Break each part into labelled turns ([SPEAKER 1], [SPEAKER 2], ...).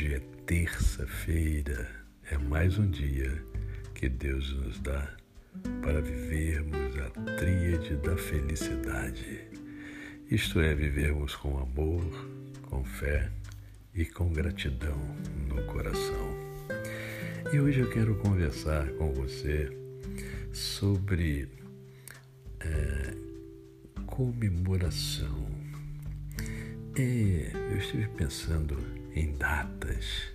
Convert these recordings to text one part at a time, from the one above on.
[SPEAKER 1] Hoje é terça-feira, é mais um dia que Deus nos dá para vivermos a tríade da felicidade. Isto é, vivermos com amor, com fé e com gratidão no coração. E hoje eu quero conversar com você sobre é, comemoração. É, eu estive pensando em datas.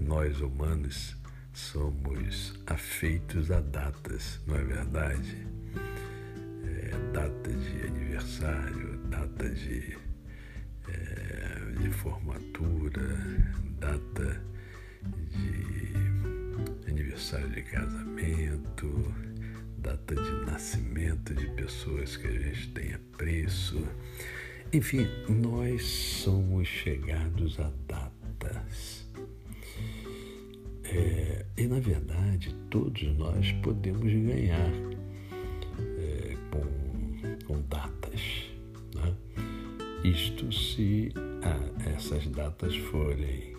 [SPEAKER 1] Nós humanos somos afeitos a datas, não é verdade? É, data de aniversário, data de, é, de formatura, data de aniversário de casamento, data de nascimento de pessoas que a gente tem apreço. Enfim, nós somos chegados a datas. É, e na verdade, todos nós podemos ganhar é, com, com, datas. Né? Isto se ah, essas datas forem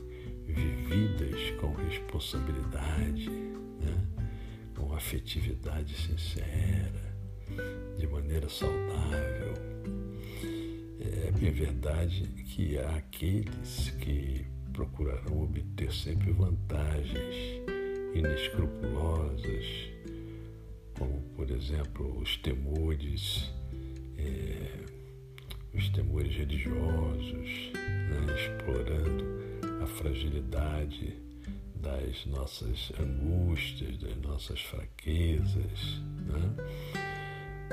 [SPEAKER 1] vividas com responsabilidade, né? com afetividade sincera, de maneira saudável é bem verdade que há aqueles que procurarão obter sempre vantagens inescrupulosas, como, por exemplo, os temores, é, os temores religiosos, né, explorando a fragilidade das nossas angústias, das nossas fraquezas. Né?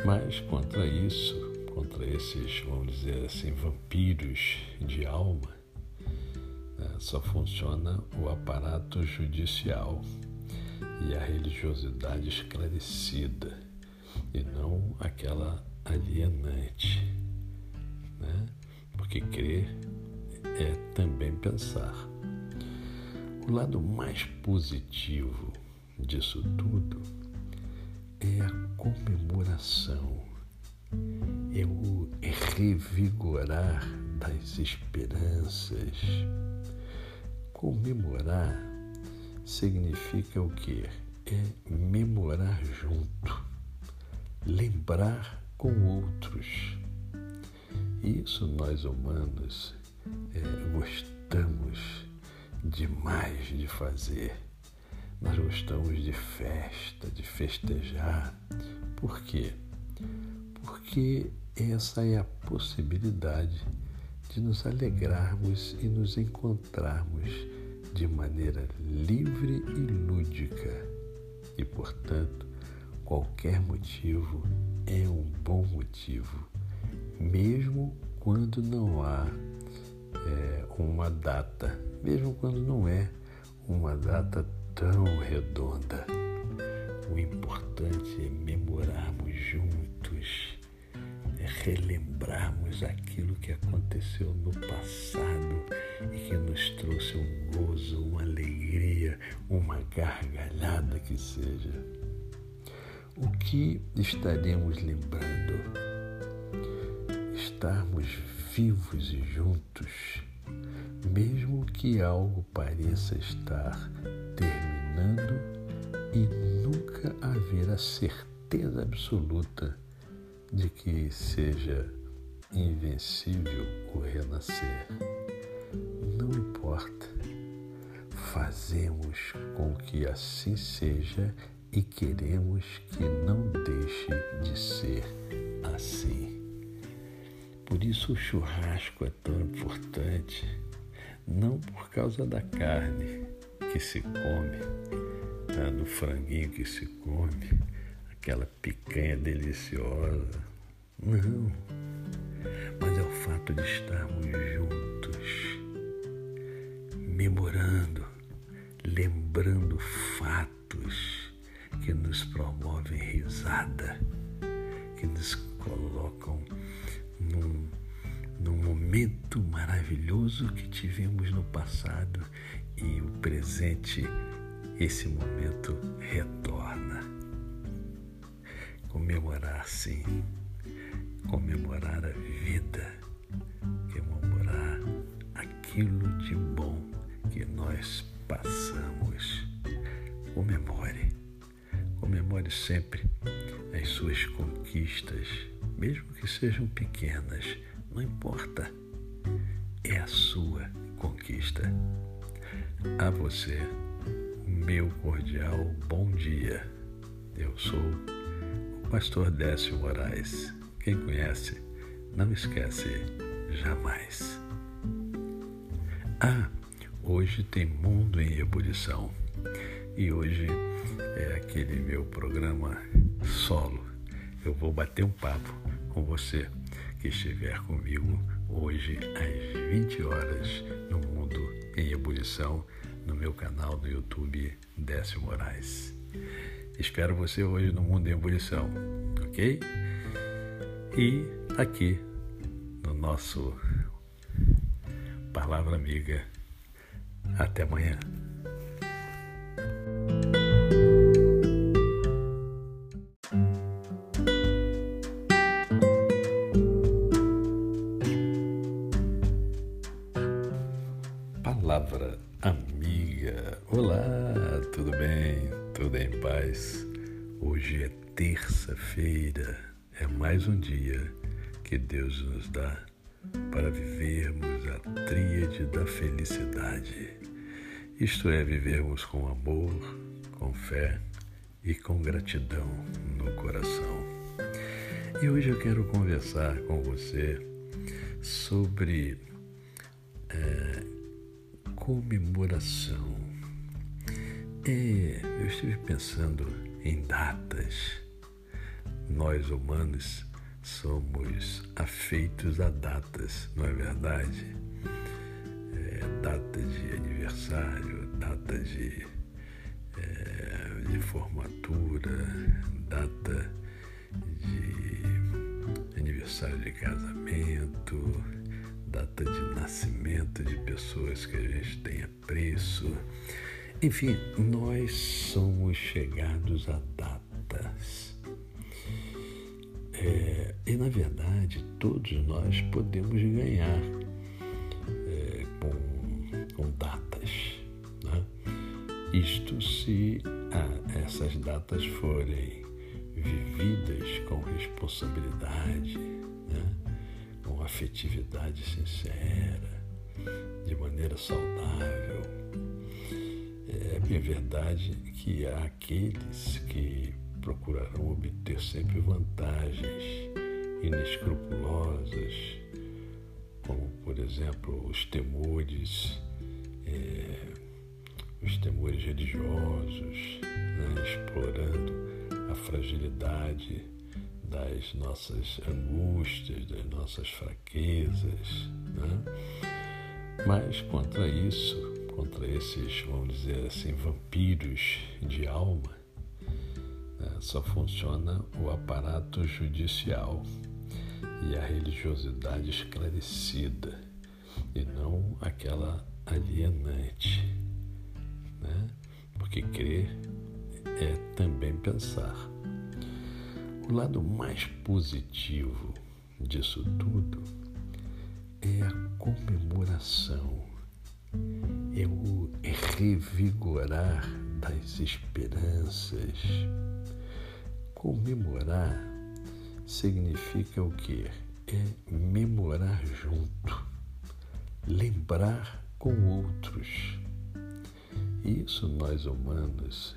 [SPEAKER 1] Mas contra isso, contra esses, vamos dizer assim, vampiros de alma, né, só funciona o aparato judicial e a religiosidade esclarecida e não aquela alienante. Né? Porque crer é também pensar. O lado mais positivo disso tudo é a comemoração é o revigorar das esperanças. Comemorar significa o que? É memorar junto, lembrar com outros. Isso nós humanos é, gostamos demais de fazer. Nós gostamos de festa, de festejar. Por quê? porque essa é a possibilidade de nos alegrarmos e nos encontrarmos de maneira livre e lúdica. E, portanto, qualquer motivo é um bom motivo, mesmo quando não há é, uma data, mesmo quando não é uma data tão redonda. Relembrarmos aquilo que aconteceu no passado e que nos trouxe um gozo, uma alegria, uma gargalhada que seja. O que estaremos lembrando? Estarmos vivos e juntos, mesmo que algo pareça estar terminando e nunca haver a certeza absoluta de que seja invencível o renascer. Não importa, fazemos com que assim seja e queremos que não deixe de ser assim. Por isso o churrasco é tão importante, não por causa da carne que se come, tá? do franguinho que se come, aquela picanha deliciosa. Não, mas é o fato de estarmos juntos, memorando, lembrando fatos que nos promovem risada, que nos colocam num, num momento maravilhoso que tivemos no passado e o presente, esse momento retorna comemorar sim, comemorar a vida, comemorar aquilo de bom nós passamos. Comemore. Comemore sempre as suas conquistas, mesmo que sejam pequenas, não importa. É a sua conquista. A você, meu cordial bom dia. Eu sou pastor Décio Moraes. Quem conhece, não esquece jamais. Ah, hoje tem Mundo em Ebulição. E hoje é aquele meu programa solo. Eu vou bater um papo com você que estiver comigo hoje às 20 horas no Mundo em Ebulição, no meu canal no YouTube Décio Moraes. Espero você hoje no Mundo em Ebulição, ok? E aqui no nosso Palavra Amiga. Até amanhã. Palavra Hoje é terça-feira, é mais um dia que Deus nos dá para vivermos a tríade da felicidade. Isto é, vivermos com amor, com fé e com gratidão no coração. E hoje eu quero conversar com você sobre é, comemoração. É, eu estive pensando em datas. Nós humanos somos afeitos a datas, não é verdade? É, data de aniversário, data de, é, de formatura, data de aniversário de casamento, data de nascimento de pessoas que a gente tem apreço. Enfim, nós somos chegados a datas. É, e na verdade, todos nós podemos ganhar é, com, com, datas. Né? Isto se ah, essas datas forem vividas com responsabilidade, né? com afetividade sincera, de maneira saudável. É bem verdade que há aqueles que procurarão obter sempre vantagens inescrupulosas, como, por exemplo, os temores, é, os temores religiosos, né, explorando a fragilidade das nossas angústias, das nossas fraquezas. Né? Mas contra isso, contra esses, vamos dizer assim, vampiros de alma, né, só funciona o aparato judicial e a religiosidade esclarecida e não aquela alienante. Né? Porque crer é também pensar. O lado mais positivo disso tudo é a comemoração, é o revigorar das esperanças. Comemorar significa o que? É memorar junto, lembrar com outros. Isso nós humanos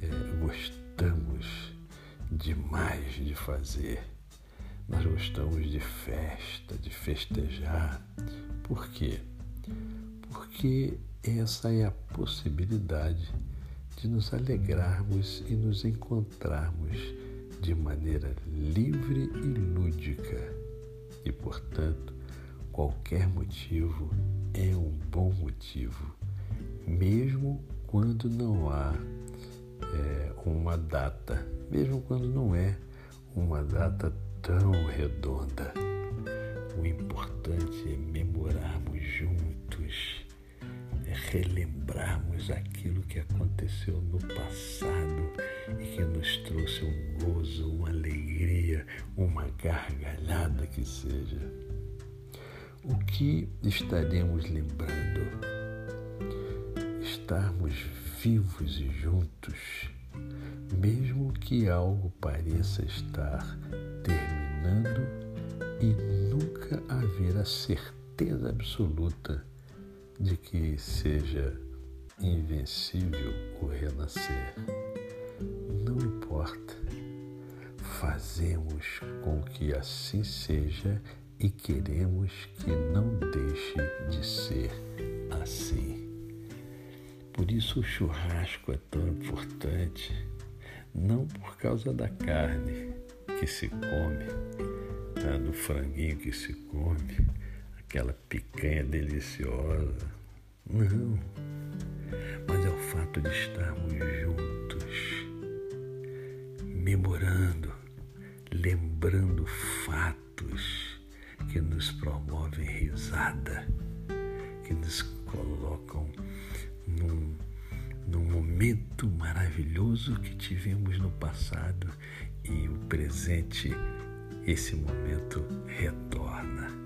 [SPEAKER 1] é, gostamos demais de fazer. Nós gostamos de festa, de festejar. Por quê? Porque essa é a possibilidade de nos alegrarmos e nos encontrarmos de maneira livre e lúdica. E, portanto, qualquer motivo é um bom motivo, mesmo quando não há é, uma data, mesmo quando não é uma data tão redonda. Relembrarmos aquilo que aconteceu no passado e que nos trouxe um gozo, uma alegria, uma gargalhada que seja. O que estaremos lembrando? estarmos vivos e juntos, mesmo que algo pareça estar terminando e nunca haver a certeza absoluta de que seja invencível o renascer. Não importa, fazemos com que assim seja e queremos que não deixe de ser assim. Por isso o churrasco é tão importante, não por causa da carne que se come, né, do franguinho que se come, aquela picanha deliciosa. Não, mas é o fato de estarmos juntos, memorando, lembrando fatos que nos promovem risada, que nos colocam num, num momento maravilhoso que tivemos no passado e o presente, esse momento retorna.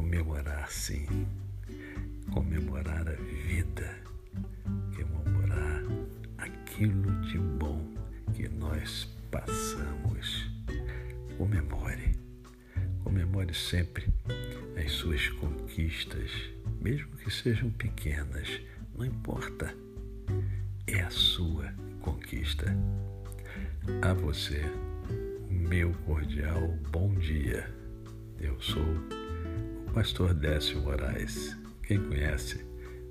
[SPEAKER 1] Comemorar, sim, comemorar a vida, comemorar aquilo de bom que nós passamos. Comemore, comemore sempre as suas conquistas mesmo que sejam pequenas, não importa. É a sua conquista. A você, meu cordial bom dia. Eu sou pastor Décio Moraes. Quem conhece,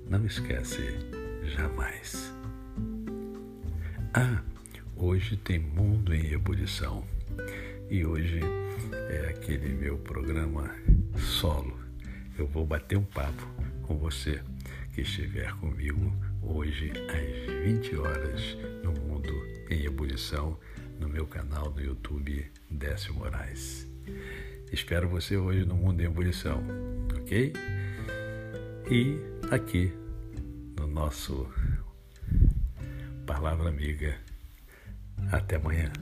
[SPEAKER 1] não esquece jamais. Ah, hoje tem Mundo em Ebulição. E hoje é aquele meu programa solo. Eu vou bater um papo com você que estiver comigo hoje às 20 horas no Mundo em Ebulição, no meu canal do YouTube Décio Moraes. Espero você hoje no Mundo em Ebulição, ok? E aqui no nosso Palavra Amiga. Até amanhã.